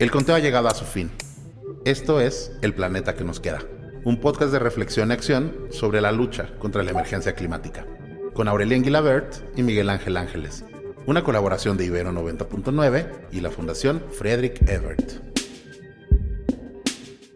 El conteo ha llegado a su fin. Esto es El Planeta que nos queda, un podcast de reflexión y acción sobre la lucha contra la emergencia climática, con Aurelien Guilabert y Miguel Ángel Ángeles, una colaboración de Ibero 90.9 y la Fundación Friedrich Ebert.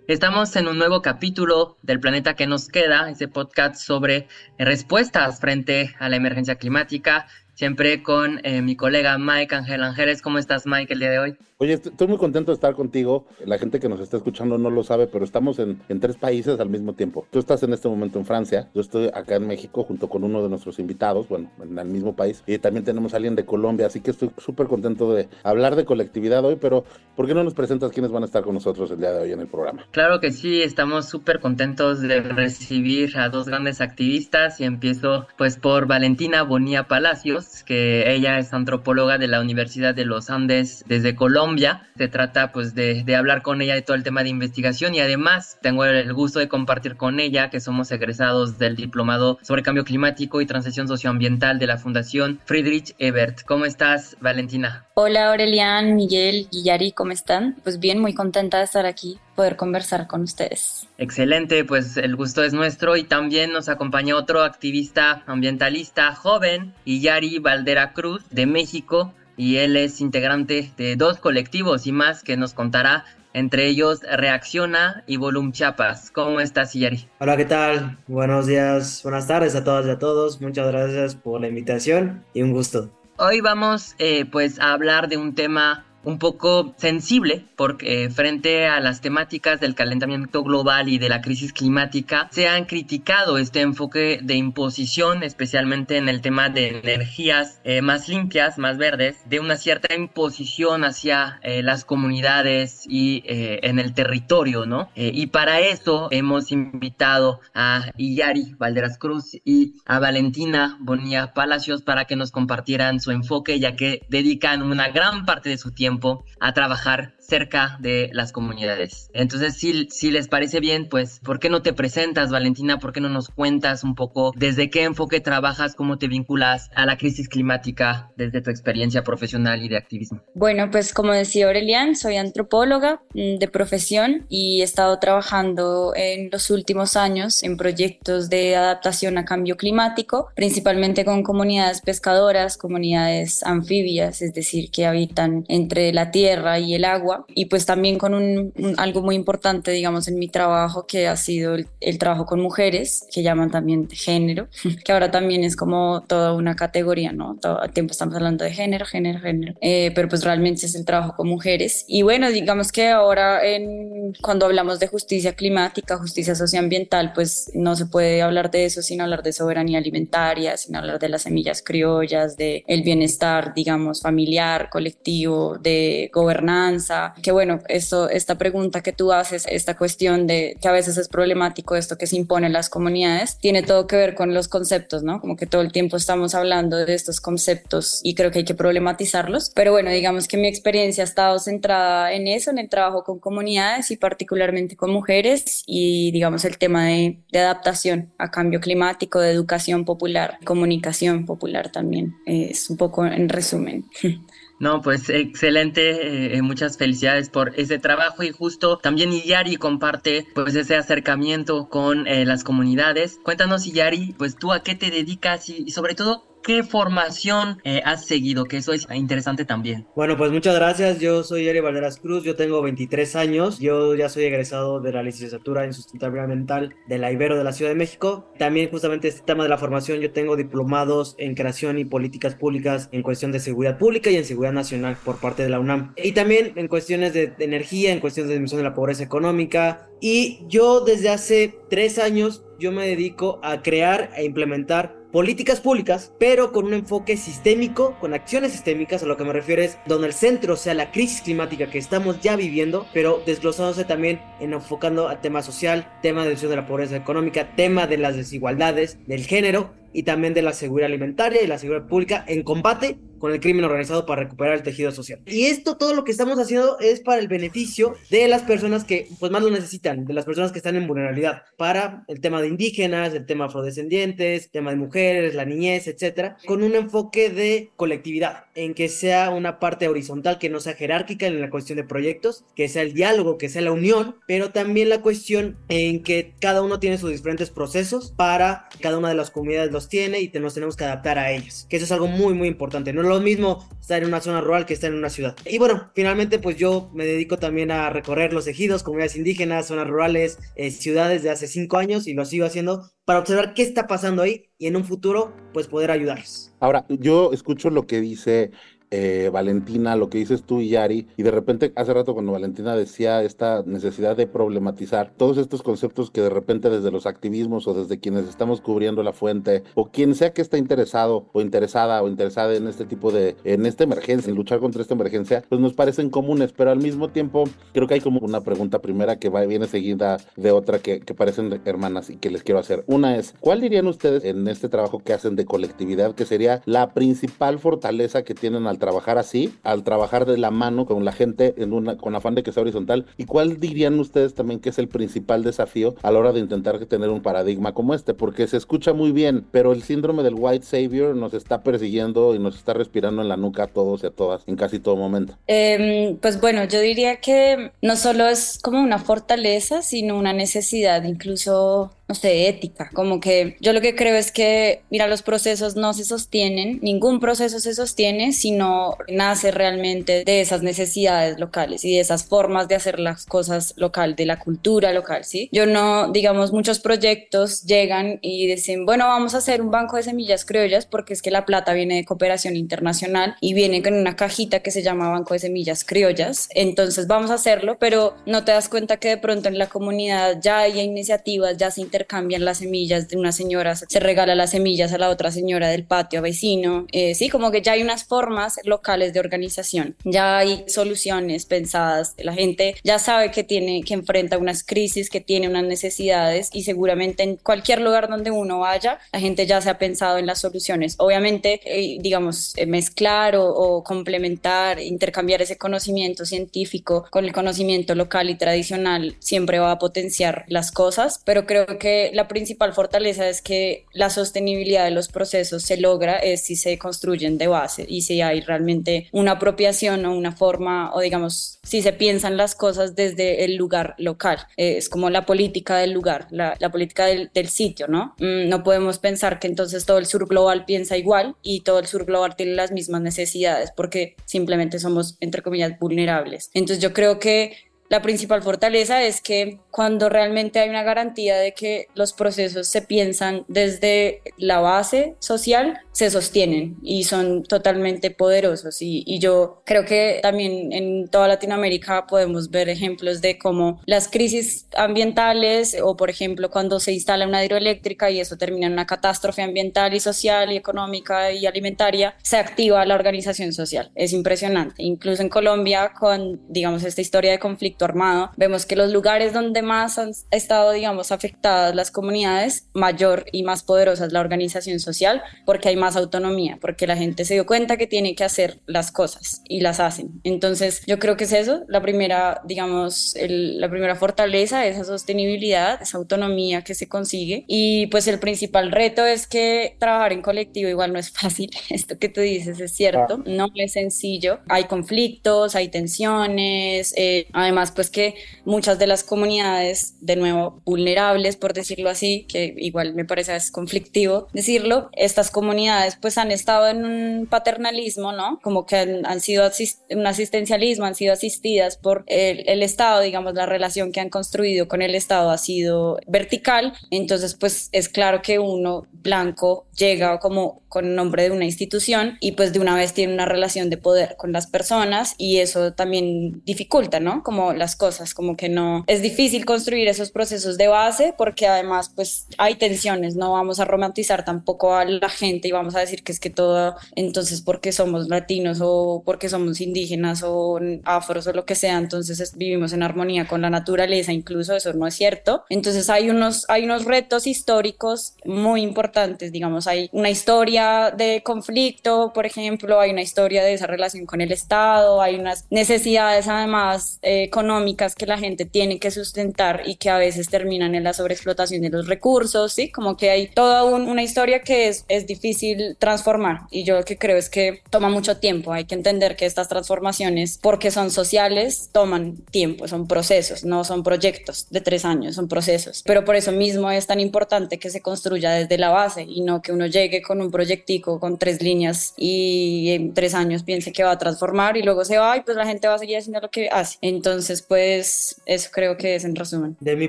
Estamos en un nuevo capítulo del Planeta que nos queda, ese podcast sobre respuestas frente a la emergencia climática, siempre con eh, mi colega Mike Ángel Ángeles. ¿Cómo estás, Mike, el día de hoy? Oye, estoy muy contento de estar contigo. La gente que nos está escuchando no lo sabe, pero estamos en, tres países al mismo tiempo. Tú estás en este momento en Francia, yo estoy acá en México junto con uno de nuestros invitados, bueno, en el mismo país, y también tenemos a alguien de Colombia, así que estoy súper contento de hablar de colectividad hoy, pero ¿por qué no nos presentas quiénes van a estar con nosotros el día de hoy en el programa? Claro que sí, estamos súper contentos de recibir a dos grandes activistas y empiezo pues por Valentina Bonilla Palacios, que ella es antropóloga de la Universidad de los Andes desde Colombia. Se trata pues de, hablar con ella de todo el tema de investigación y además tengo el gusto de compartir con ella que somos egresados del diplomado sobre cambio climático y transición socioambiental de la Fundación Friedrich Ebert. ¿Cómo estás, Valentina? Hola, Aurelian, Miguel, Guillari, ¿cómo están? Pues bien, muy contenta de estar aquí, poder conversar con ustedes. Excelente, pues el gusto es nuestro y también nos acompaña otro activista ambientalista joven, Guillari Valdera Cruz, de México y él es integrante de dos colectivos y más que nos contará, entre ellos Reacciona y Volum Chiapas. ¿Cómo estás, Yari? Hola, ¿qué tal? Buenos días, buenas tardes a todas y a todos. Muchas gracias por la invitación y un gusto. Hoy vamos eh, pues a hablar de un tema un poco sensible porque eh, frente a las temáticas del calentamiento global y de la crisis climática se han criticado este enfoque de imposición especialmente en el tema de energías eh, más limpias, más verdes, de una cierta imposición hacia eh, las comunidades y en el territorio, ¿no? y para eso hemos invitado a Iyari Valderas Cruz y a Valentina Bonilla Palacios para que nos compartieran su enfoque ya que dedican una gran parte de su tiempo a trabajar cerca de las comunidades. Entonces, si, si les parece bien, pues, ¿por qué no te presentas, Valentina? ¿Por qué no nos cuentas un poco desde qué enfoque trabajas, cómo te vinculas a la crisis climática desde tu experiencia profesional y de activismo? Bueno, pues como decía Aurelian, soy antropóloga mm, de profesión y he estado trabajando en los últimos años en proyectos de adaptación a cambio climático, principalmente con comunidades pescadoras, comunidades anfibias, es decir, que habitan entre la tierra y el agua y pues también con un, algo muy importante, digamos, en mi trabajo que ha sido el, trabajo con mujeres, que llaman también género, que ahora también es como toda una categoría, ¿no? Todo el tiempo estamos hablando de género, género, género, eh, pero pues realmente es el trabajo con mujeres. Y bueno, digamos que ahora en, cuando hablamos de justicia climática, justicia socioambiental, pues no se puede hablar de eso sin hablar de soberanía alimentaria, sin hablar de las semillas criollas, de el bienestar, digamos, familiar, colectivo, de gobernanza, que bueno, esto, esta pregunta que tú haces, esta cuestión de que a veces es problemático esto que se impone en las comunidades, tiene todo que ver con los conceptos, ¿no? Como que todo el tiempo estamos hablando de estos conceptos y creo que hay que problematizarlos, pero bueno, digamos que mi experiencia ha estado centrada en eso, en el trabajo con comunidades y particularmente con mujeres y digamos el tema de, de adaptación a cambio climático, de educación popular, comunicación popular también, es un poco en resumen. No, pues excelente, eh, muchas felicidades por ese trabajo y justo también Iyari comparte pues ese acercamiento con eh, las comunidades. Cuéntanos Iyari, pues tú a qué te dedicas y sobre todo ¿Qué formación eh, has seguido? Que eso es interesante también. Bueno, pues muchas gracias. Yo soy Eri Valderas Cruz, yo tengo 23 años. Yo ya soy egresado de la licenciatura en sustentabilidad ambiental de la Ibero de la Ciudad de México. También justamente este tema de la formación, yo tengo diplomados en creación y políticas públicas en cuestión de seguridad pública y en seguridad nacional por parte de la UNAM. Y también en cuestiones de, energía, en cuestiones de disminución de la pobreza económica. Y yo desde hace tres años, yo me dedico a crear e implementar políticas públicas, pero con un enfoque sistémico, con acciones sistémicas, a lo que me refiero es donde el centro sea la crisis climática que estamos ya viviendo, pero desglosándose también en enfocando al tema social, tema de de la pobreza económica, tema de las desigualdades, del género, y también de la seguridad alimentaria y la seguridad pública en combate con el crimen organizado para recuperar el tejido social. Y esto, todo lo que estamos haciendo es para el beneficio de las personas que pues más lo necesitan, de las personas que están en vulnerabilidad, para el tema de indígenas, el tema afrodescendientes, el tema de mujeres, la niñez, etcétera, con un enfoque de colectividad, en que sea una parte horizontal, que no sea jerárquica en la cuestión de proyectos, que sea el diálogo, que sea la unión, pero también la cuestión en que cada uno tiene sus diferentes procesos para cada una de las comunidades los tiene y nos tenemos que adaptar a ellas, que eso es algo muy muy importante, no lo mismo estar en una zona rural que estar en una ciudad. Y bueno, finalmente pues yo me dedico también a recorrer los ejidos, comunidades indígenas, zonas rurales, eh, ciudades de hace cinco años y lo sigo haciendo para observar qué está pasando ahí y en un futuro pues poder ayudarles. Ahora, yo escucho lo que dice eh, Valentina, lo que dices tú y Yari, y de repente hace rato cuando Valentina decía esta necesidad de problematizar todos estos conceptos que de repente desde los activismos o desde quienes estamos cubriendo la fuente o quien sea que está interesado o interesada o interesada en este tipo de, en esta emergencia, en luchar contra esta emergencia, pues nos parecen comunes, pero al mismo tiempo creo que hay como una pregunta primera que va, viene seguida de otra que, que parecen hermanas y que les quiero hacer. Una es, ¿cuál dirían ustedes en este trabajo que hacen de colectividad que sería la principal fortaleza que tienen al trabajar así, al trabajar de la mano con la gente en una, con afán de que sea horizontal? ¿Y cuál dirían ustedes también que es el principal desafío a la hora de intentar tener un paradigma como este? Porque se escucha muy bien, pero el síndrome del white savior nos está persiguiendo y nos está respirando en la nuca a todos y a todas en casi todo momento. Eh, pues bueno, yo diría que no solo es como una fortaleza, sino una necesidad, incluso no sé, ética, como que yo lo que creo es que, mira, los procesos no se sostienen, ningún proceso se sostiene si no nace realmente de esas necesidades locales y de esas formas de hacer las cosas local, de la cultura local, ¿sí? Yo no, digamos, muchos proyectos llegan y dicen, bueno, vamos a hacer un banco de semillas criollas porque es que la plata viene de cooperación internacional y viene con una cajita que se llama Banco de Semillas Criollas, entonces vamos a hacerlo, pero no te das cuenta que de pronto en la comunidad ya hay iniciativas, ya se intercambian las semillas de una señora, se regala las semillas a la otra señora del patio vecino, eh, sí, como que ya hay unas formas locales de organización, ya hay soluciones pensadas, la gente ya sabe que tiene, que enfrenta unas crisis, que tiene unas necesidades y seguramente en cualquier lugar donde uno vaya, la gente ya se ha pensado en las soluciones. Obviamente, eh, digamos, eh, mezclar o, o complementar, intercambiar ese conocimiento científico con el conocimiento local y tradicional siempre va a potenciar las cosas, pero creo que que la principal fortaleza es que la sostenibilidad de los procesos se logra es si se construyen de base y si hay realmente una apropiación o una forma o digamos si se piensan las cosas desde el lugar local. Eh, es como la política del lugar, la, la política del, del, sitio, ¿no? Mm, no podemos pensar que entonces todo el sur global piensa igual y todo el sur global tiene las mismas necesidades porque simplemente somos, entre comillas, vulnerables. Entonces yo creo que la principal fortaleza es que cuando realmente hay una garantía de que los procesos se piensan desde la base social, se sostienen y son totalmente poderosos. Y, yo creo que también en toda Latinoamérica podemos ver ejemplos de cómo las crisis ambientales o, por ejemplo, cuando se instala una hidroeléctrica y eso termina en una catástrofe ambiental y social y económica y alimentaria, se activa la organización social. Es impresionante. Incluso en Colombia, con, digamos, esta historia de conflicto armado, vemos que los lugares donde más han estado, digamos, afectadas las comunidades, mayor y más poderosa es la organización social, porque hay más autonomía, porque la gente se dio cuenta que tiene que hacer las cosas y las hacen. Entonces, yo creo que es eso, la primera, digamos, el, la primera fortaleza, esa sostenibilidad, esa autonomía que se consigue. Y pues el principal reto es que trabajar en colectivo igual no es fácil, esto que tú dices es cierto, ah. no es sencillo, hay conflictos, hay tensiones, eh, además pues que muchas de las comunidades, de nuevo, vulnerables, por decirlo así, que igual me parece es conflictivo decirlo, estas comunidades pues han estado en un paternalismo, ¿no? Como que han, sido un asistencialismo, han sido asistidas por el, el Estado, digamos, la relación que han construido con el Estado ha sido vertical, entonces pues es claro que uno blanco llega como con nombre de una institución y pues de una vez tiene una relación de poder con las personas y eso también dificulta, ¿no? Como las cosas, como que no, es difícil construir esos procesos de base porque además pues hay tensiones, no vamos a romantizar tampoco a la gente y vamos a decir que es que todo, entonces porque somos latinos o porque somos indígenas o afros o lo que sea, entonces vivimos en armonía con la naturaleza, incluso eso no es cierto. Entonces hay unos, hay unos retos históricos muy importantes, digamos, hay una historia de conflicto, por ejemplo, hay una historia de esa relación con el Estado, hay unas necesidades además eh, económicas que la gente tiene que sustentar y que a veces terminan en la sobreexplotación de los recursos, ¿sí? Como que hay toda una historia que es, es difícil transformar y yo lo que creo es que toma mucho tiempo, hay que entender que estas transformaciones, porque son sociales, toman tiempo, son procesos, no son proyectos de tres años, son procesos, pero por eso mismo es tan importante que se construya desde la base y no que uno llegue con un proyectico con tres líneas y en tres años piense que va a transformar y luego se va y pues la gente va a seguir haciendo lo que hace. Entonces, pues eso creo que es en resumen. De mi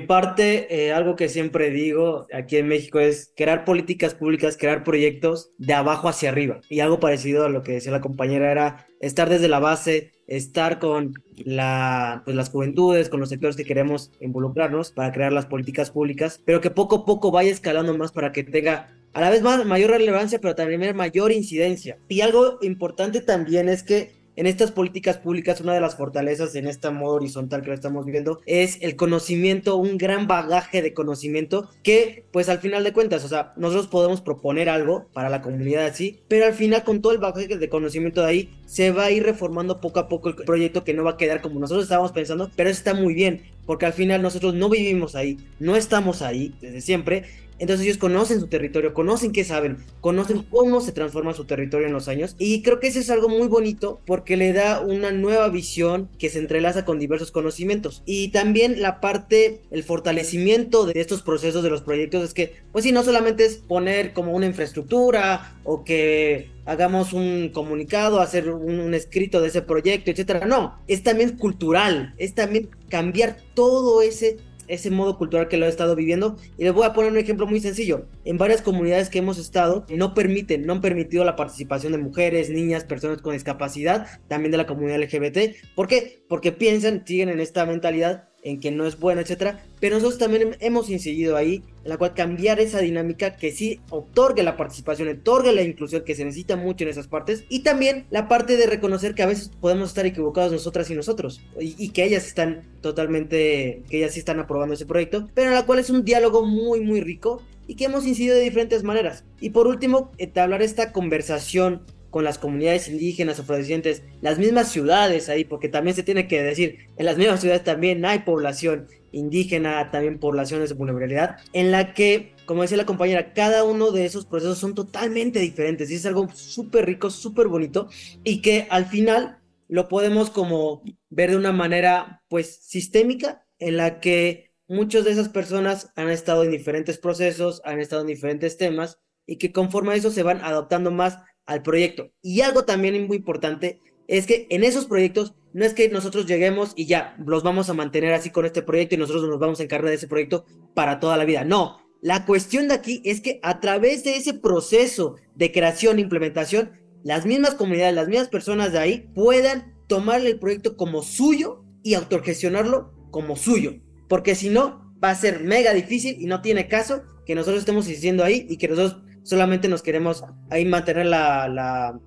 parte, eh, algo que siempre digo aquí en México es crear políticas públicas, crear proyectos de abajo hacia arriba. Y algo parecido a lo que decía la compañera era estar desde la base, estar con pues, las juventudes, con los sectores que queremos involucrarnos para crear las políticas públicas, pero que poco a poco vaya escalando más para que tenga a la vez más mayor relevancia, pero también mayor incidencia. Y algo importante también es que en estas políticas públicas, una de las fortalezas en este modo horizontal que lo estamos viendo es el conocimiento, un gran bagaje de conocimiento que, pues al final de cuentas, o sea, nosotros podemos proponer algo para la comunidad así, pero al final con todo el bagaje de conocimiento de ahí, se va a ir reformando poco a poco el proyecto que no va a quedar como nosotros estábamos pensando, pero está muy bien, porque al final nosotros no vivimos ahí, no estamos ahí desde siempre entonces ellos conocen su territorio, conocen qué saben, conocen cómo se transforma su territorio en los años. Y creo que eso es algo muy bonito porque le da una nueva visión que se entrelaza con diversos conocimientos. Y también la parte, el fortalecimiento de estos procesos de los proyectos es que, pues sí, no solamente es poner como una infraestructura o que hagamos un comunicado, hacer un, un, escrito de ese proyecto, etcétera. No, es también cultural, es también cambiar todo ese ese modo cultural que lo he estado viviendo. Y les voy a poner un ejemplo muy sencillo. En varias comunidades que hemos estado, no permiten, no han permitido la participación de mujeres, niñas, personas con discapacidad, también de la comunidad LGBT. ¿Por qué? Porque piensan, siguen en esta mentalidad en que no es bueno, etcétera. Pero nosotros también hemos incidido ahí, en la cual cambiar esa dinámica que sí otorgue la participación, otorgue la inclusión que se necesita mucho en esas partes. Y también la parte de reconocer que a veces podemos estar equivocados nosotras y nosotros. Y, que ellas están totalmente, que ellas sí están aprobando ese proyecto. Pero en la cual es un diálogo muy, muy rico y que hemos incidido de diferentes maneras. Y por último, entablar esta conversación con las comunidades indígenas afrodescendientes, las mismas ciudades ahí, porque también se tiene que decir, en las mismas ciudades también hay población indígena, también poblaciones de vulnerabilidad, en la que, como decía la compañera, cada uno de esos procesos son totalmente diferentes y es algo súper rico, súper bonito y que al final lo podemos como ver de una manera pues sistémica en la que muchas de esas personas han estado en diferentes procesos, han estado en diferentes temas y que conforme a eso se van adoptando más al proyecto. Y algo también muy importante es que en esos proyectos no es que nosotros lleguemos y ya los vamos a mantener así con este proyecto y nosotros nos vamos a encargar de ese proyecto para toda la vida. No, la cuestión de aquí es que a través de ese proceso de creación e implementación, las mismas comunidades, las mismas personas de ahí puedan tomarle el proyecto como suyo y autogestionarlo como suyo. Porque si no, va a ser mega difícil y no tiene caso que nosotros estemos diciendo ahí y que nosotros solamente nos queremos ahí mantener la, la,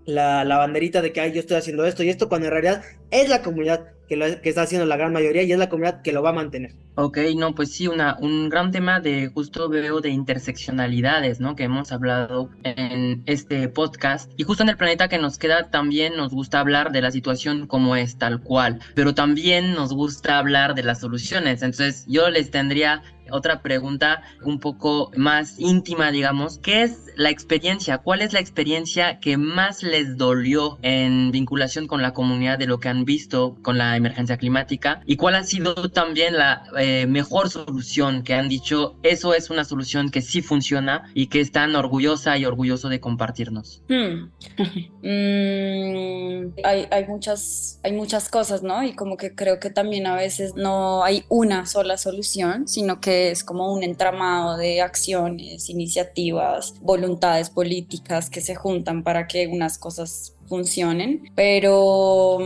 la, banderita de que Ay, yo estoy haciendo esto y esto, cuando en realidad es la comunidad que, lo, que está haciendo la gran mayoría y es la comunidad que lo va a mantener. Ok, no, pues sí, una, un gran tema de justo veo de interseccionalidades, ¿no? Que hemos hablado en este podcast. Y justo en el planeta que nos queda también nos gusta hablar de la situación como es, tal cual. Pero también nos gusta hablar de las soluciones. Entonces yo les tendría otra pregunta un poco más íntima, digamos. ¿Qué es la experiencia? ¿Cuál es la experiencia que más les dolió en vinculación con la comunidad de lo que han visto con la emergencia climática? ¿Y cuál ha sido también la eh, mejor solución que han dicho? Eso es una solución que sí funciona y que están orgullosa y orgulloso de compartirnos. Hmm. Mm, hay, hay, muchas, hay muchas cosas, ¿no? Y como que creo que también a veces no hay una sola solución, sino que es como un entramado de acciones, iniciativas, voluntades políticas que se juntan para que unas cosas funcionen. Pero,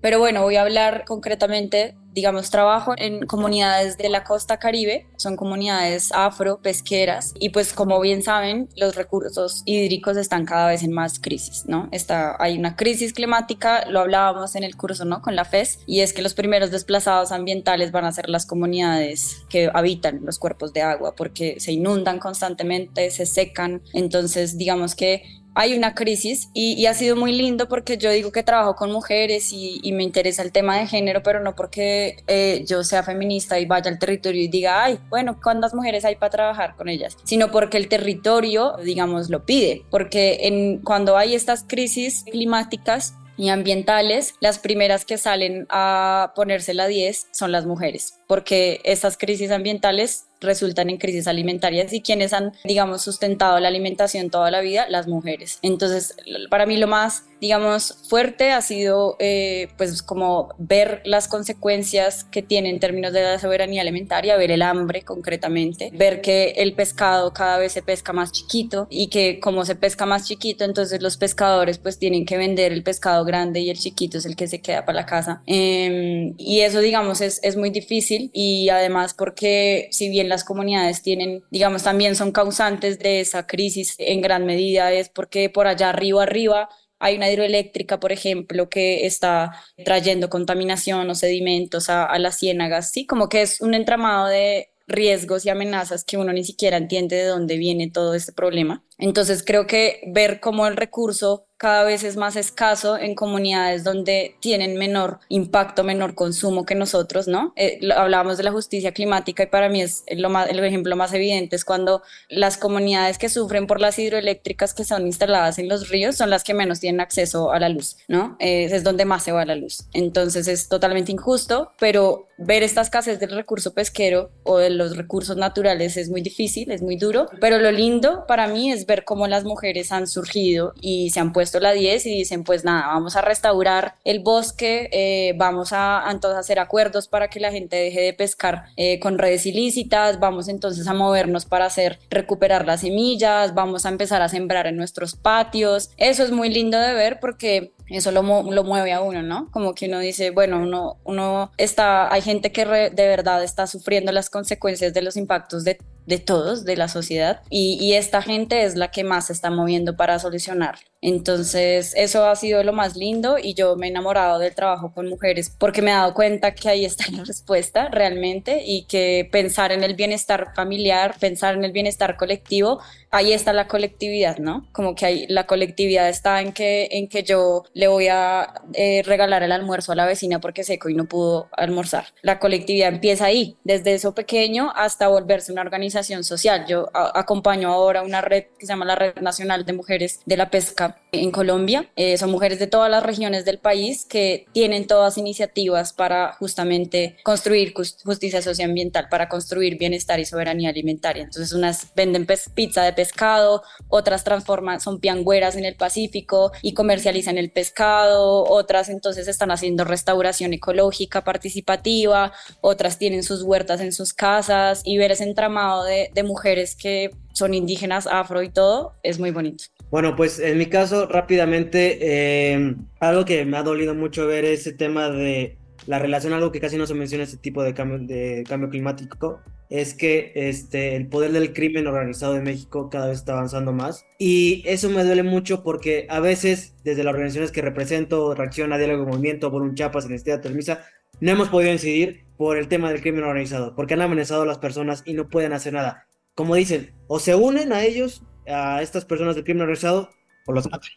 pero bueno, voy a hablar concretamente digamos, trabajo en comunidades de la costa caribe, son comunidades afro, pesqueras, y pues como bien saben, los recursos hídricos están cada vez en más crisis, ¿no? Está, hay una crisis climática, lo hablábamos en el curso, ¿no? Con la FES, y es que los primeros desplazados ambientales van a ser las comunidades que habitan los cuerpos de agua, porque se inundan constantemente, se secan, entonces digamos que hay una crisis y, ha sido muy lindo porque yo digo que trabajo con mujeres y, me interesa el tema de género, pero no porque eh, yo sea feminista y vaya al territorio y diga, ay, bueno, ¿cuántas mujeres hay para trabajar con ellas? Sino porque el territorio, digamos, lo pide, porque cuando hay estas crisis climáticas, y ambientales, las primeras que salen a ponerse la 10 son las mujeres, porque estas crisis ambientales resultan en crisis alimentarias y quienes han, digamos, sustentado la alimentación toda la vida, las mujeres. Entonces, para mí lo más, digamos, fuerte ha sido, eh, pues, como ver las consecuencias que tiene en términos de la soberanía alimentaria, ver el hambre concretamente, ver que el pescado cada vez se pesca más chiquito y que como se pesca más chiquito, entonces los pescadores pues tienen que vender el pescado grande y el chiquito es el que se queda para la casa. Em, y eso, digamos, es, es muy difícil y además porque si bien las comunidades tienen, digamos, también son causantes de esa crisis en gran medida, es porque por allá arriba, arriba, hay una hidroeléctrica, por ejemplo, que está trayendo contaminación o sedimentos a, las ciénagas, ¿sí? Como que es un entramado de riesgos y amenazas que uno ni siquiera entiende de dónde viene todo este problema. Entonces creo que ver cómo el recurso cada vez es más escaso en comunidades donde tienen menor impacto, menor consumo que nosotros, ¿no? Eh, hablábamos de la justicia climática y para mí es el ejemplo más evidente es cuando las comunidades que sufren por las hidroeléctricas que son instaladas en los ríos son las que menos tienen acceso a la luz, ¿no? Eh, es donde más se va la luz. Entonces es totalmente injusto, pero ver esta escasez del recurso pesquero o de los recursos naturales es muy difícil, es muy duro, pero lo lindo para mí es ver cómo las mujeres han surgido y se han puesto la 10 y dicen, pues nada, vamos a restaurar el bosque, eh, vamos a, entonces hacer acuerdos para que la gente deje de pescar eh, con redes ilícitas, vamos entonces a movernos para hacer recuperar las semillas, vamos a empezar a sembrar en nuestros patios. Eso es muy lindo de ver porque eso lo, lo, mueve a uno, ¿no? Como que uno dice, bueno, uno, uno está, hay gente que de verdad está sufriendo las consecuencias de los impactos de, de todos, de la sociedad, y, esta gente es la que más se está moviendo para solucionar. Entonces, eso ha sido lo más lindo y yo me he enamorado del trabajo con mujeres porque me he dado cuenta que ahí está la respuesta realmente y que pensar en el bienestar familiar, pensar en el bienestar colectivo, ahí está la colectividad, ¿no? Como que ahí la colectividad está en que, en que yo le voy a eh, regalar el almuerzo a la vecina porque seco y no pudo almorzar. La colectividad empieza ahí, desde eso pequeño hasta volverse una organización social. Yo acompaño ahora una red que se llama la Red Nacional de Mujeres de la Pesca en Colombia. Eh, son mujeres de todas las regiones del país que tienen todas iniciativas para justamente construir justicia socioambiental, para construir bienestar y soberanía alimentaria. Entonces unas venden pizza de pescado, otras transforman, son piangüeras en el Pacífico y comercializan el pescado otras entonces están haciendo restauración ecológica participativa, otras tienen sus huertas en sus casas y ver ese entramado de, mujeres que son indígenas, afro y todo, es muy bonito. Bueno, pues en mi caso, rápidamente, eh, algo que me ha dolido mucho ver es tema de la relación, algo que casi no se menciona, este tipo de cambio, climático, es que este, el poder del crimen organizado de México cada vez está avanzando más. Y eso me duele mucho porque a veces, desde las organizaciones que represento, Reacción a Diálogo Movimiento, por un Chiapas, Necesidad Termisa, no hemos podido incidir por el tema del crimen organizado, porque han amenazado a las personas y no pueden hacer nada. Como dicen, o se unen a ellos, a estas personas del crimen organizado, o los matan.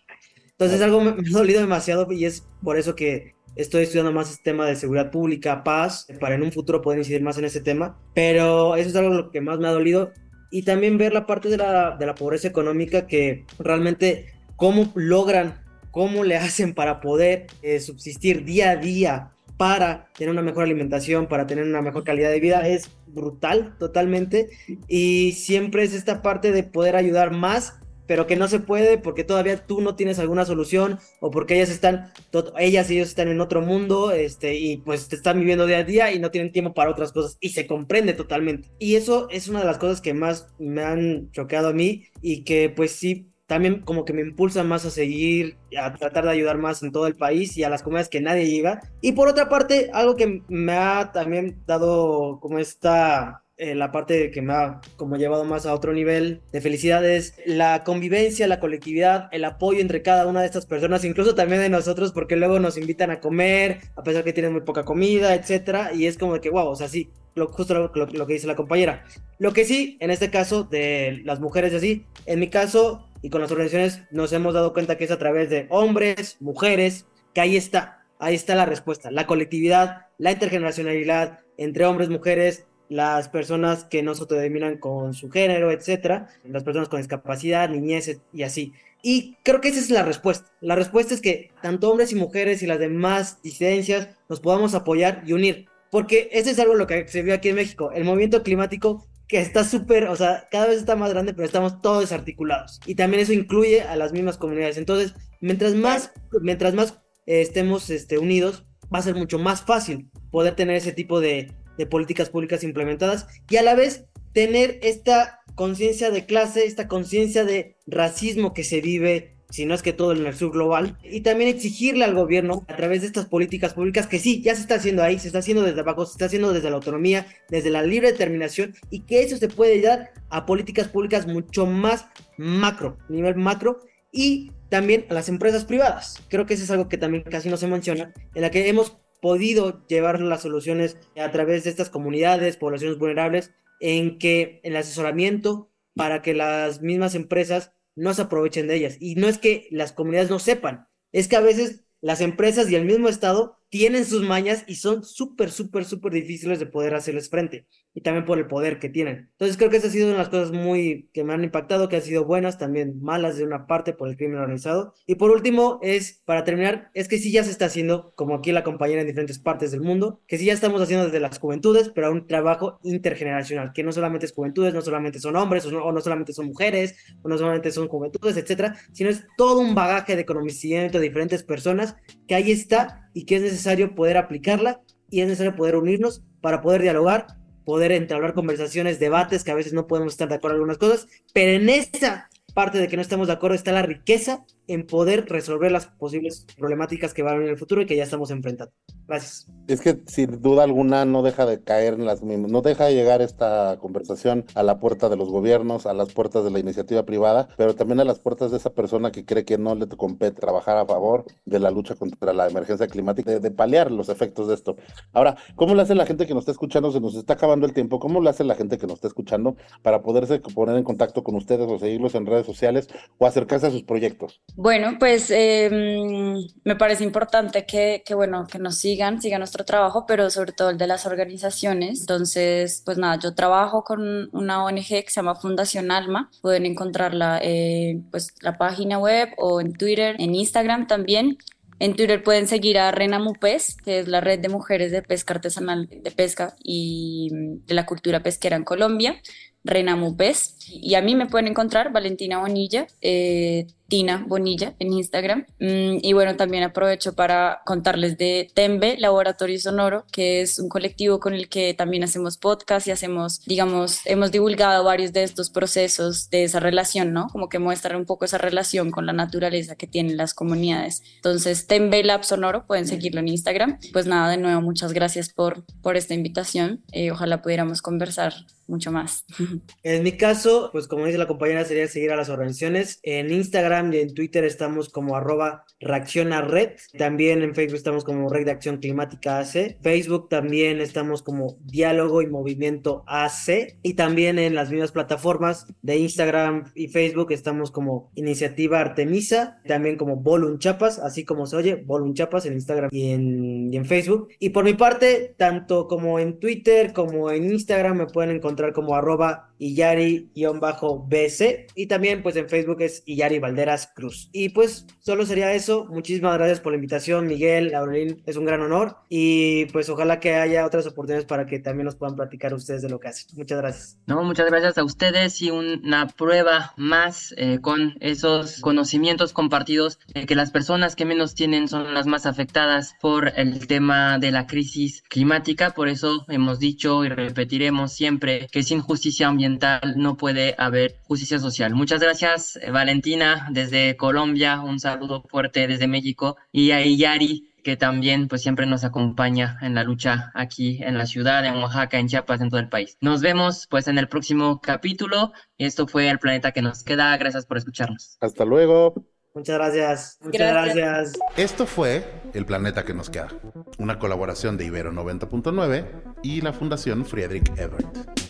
Entonces, algo me, me ha dolido demasiado y es por eso que Estoy estudiando más este tema de seguridad pública, paz, para en un futuro poder incidir más en ese tema. Pero eso es algo lo que más me ha dolido. Y también ver la parte de la, de la pobreza económica que realmente cómo logran, cómo le hacen para poder eh, subsistir día a día para tener una mejor alimentación, para tener una mejor calidad de vida, es brutal totalmente. Y siempre es esta parte de poder ayudar más pero que no se puede porque todavía tú no tienes alguna solución o porque ellas están, ellas y ellos están en otro mundo, este, y pues te están viviendo día a día y no tienen tiempo para otras cosas y se comprende totalmente. Y eso es una de las cosas que más me han choqueado a mí y que pues sí también como que me impulsa más a seguir, a tratar de ayudar más en todo el país y a las comunidades que nadie llega. Y por otra parte, algo que me ha también dado como esta eh, la parte que me ha como llevado más a otro nivel de felicidad es la convivencia, la colectividad, el apoyo entre cada una de estas personas, incluso también de nosotros, porque luego nos invitan a comer, a pesar que tienen muy poca comida, etcétera, y es como de que, wow, o sea, sí, lo, justo lo, que dice la compañera. Lo que sí, en este caso de las mujeres y así, en mi caso y con las organizaciones nos hemos dado cuenta que es a través de hombres, mujeres, que ahí está, ahí está la respuesta, la colectividad, la intergeneracionalidad entre hombres, mujeres, las personas que no se autodeterminan con su género, etcétera, las personas con discapacidad, niñez y así. Y creo que esa es la respuesta. La respuesta es que tanto hombres y mujeres y las demás disidencias nos podamos apoyar y unir. Porque eso es algo lo que se vio aquí en México. El movimiento climático que está súper, o sea, cada vez está más grande, pero estamos todos desarticulados. Y también eso incluye a las mismas comunidades. Entonces, mientras más, mientras más eh, estemos este, unidos, va a ser mucho más fácil poder tener ese tipo de, de políticas públicas implementadas y a la vez tener esta conciencia de clase, esta conciencia de racismo que se vive, si no es que todo en el sur global, y también exigirle al gobierno a través de estas políticas públicas que sí, ya se está haciendo ahí, se está haciendo desde abajo, se está haciendo desde la autonomía, desde la libre determinación, y que eso se puede dar a políticas públicas mucho más macro, nivel macro, y también a las empresas privadas. Creo que eso es algo que también casi no se menciona, en la que hemos podido llevar las soluciones a través de estas comunidades, poblaciones vulnerables, en que el asesoramiento para que las mismas empresas no se aprovechen de ellas. Y no es que las comunidades no sepan, es que a veces las empresas y el mismo Estado tienen sus mañas y son súper, súper, súper difíciles de poder hacerles frente. Y también por el poder que tienen. Entonces creo que esa ha sido una de las cosas muy que me han impactado, que han sido buenas, también malas de una parte por el crimen organizado. Y por último, es, para terminar, es que sí ya se está haciendo, como aquí la compañera en diferentes partes del mundo, que sí ya estamos haciendo desde las juventudes, pero un trabajo intergeneracional, que no solamente es juventudes, no solamente son hombres, o no, o no solamente son mujeres, o no solamente son juventudes, etcétera, sino es todo un bagaje de conocimiento de diferentes personas que ahí está y que es necesario poder aplicarla y es necesario poder unirnos para poder dialogar, poder entablar conversaciones, debates, que a veces no podemos estar de acuerdo en algunas cosas, pero en esa parte de que no estamos de acuerdo está la riqueza en poder resolver las posibles problemáticas que van a venir en el futuro y que ya estamos enfrentando. Gracias. Es que sin duda alguna no deja de caer en las mismas, no deja de llegar esta conversación a la puerta de los gobiernos, a las puertas de la iniciativa privada, pero también a las puertas de esa persona que cree que no le compete trabajar a favor de la lucha contra la emergencia climática, de, paliar los efectos de esto. Ahora, ¿cómo le hace la gente que nos está escuchando? Se nos está acabando el tiempo. ¿Cómo le hace la gente que nos está escuchando para poderse poner en contacto con ustedes o seguirlos en redes sociales o acercarse a sus proyectos? Bueno, pues em, me parece importante que, que, bueno, que nos sigan, sigan nuestro trabajo, pero sobre todo el de las organizaciones. Entonces, pues nada, yo trabajo con una ONG que se llama Fundación Alma. Pueden encontrarla en pues, la página web o en Twitter, en Instagram también. En Twitter pueden seguir a Renamupes, que es la red de mujeres de pesca artesanal, de pesca y de la cultura pesquera en Colombia. Renamupes. Y a mí me pueden encontrar Valentina Bonilla. Eh, Tina Bonilla en Instagram. Mm, y bueno, también aprovecho para contarles de Tembe, Laboratorio Sonoro, que es un colectivo con el que también hacemos podcast y hacemos, digamos, hemos divulgado varios de estos procesos de esa relación, ¿no? Como que muestran un poco esa relación con la naturaleza que tienen las comunidades. Entonces, Tembe Lab Sonoro, pueden seguirlo en Instagram. Pues nada, de nuevo, muchas gracias por, por esta invitación. Eh, ojalá pudiéramos conversar mucho más. En mi caso, pues como dice la compañera, sería seguir a las organizaciones. En Instagram y en Twitter estamos como arroba reacciona red. También en Facebook estamos como Red de Acción Climática AC. Facebook también estamos como Diálogo y Movimiento AC. Y también en las mismas plataformas de Instagram y Facebook estamos como Iniciativa Artemisa. También como Volun Chapas, así como se oye, Volun Chapas en Instagram y en, y en Facebook. Y por mi parte, tanto como en Twitter como en Instagram me pueden encontrar como arroba Iyari-BC y también pues en Facebook es Iyari Valderas Cruz. Y pues solo sería eso. Muchísimas gracias por la invitación, Miguel, Aurelín, es un gran honor y pues ojalá que haya otras oportunidades para que también nos puedan platicar ustedes de lo que hacen. Muchas gracias. No, muchas gracias a ustedes y una prueba más eh, con esos conocimientos compartidos de que las personas que menos tienen son las más afectadas por el tema de la crisis climática. Por eso hemos dicho y repetiremos siempre que sin justicia ambiental ambiental no puede haber justicia social. Muchas gracias, Valentina, desde Colombia, un saludo fuerte desde México, y a Yari, que también pues siempre nos acompaña en la lucha aquí en la ciudad, en Oaxaca, en Chiapas, en todo el país. Nos vemos pues en el próximo capítulo. Esto fue El Planeta que nos queda. Gracias por escucharnos. Hasta luego. Muchas gracias. Muchas gracias. Esto fue El Planeta que nos queda, una colaboración de Ibero 90.9 y la Fundación Friedrich Ebert.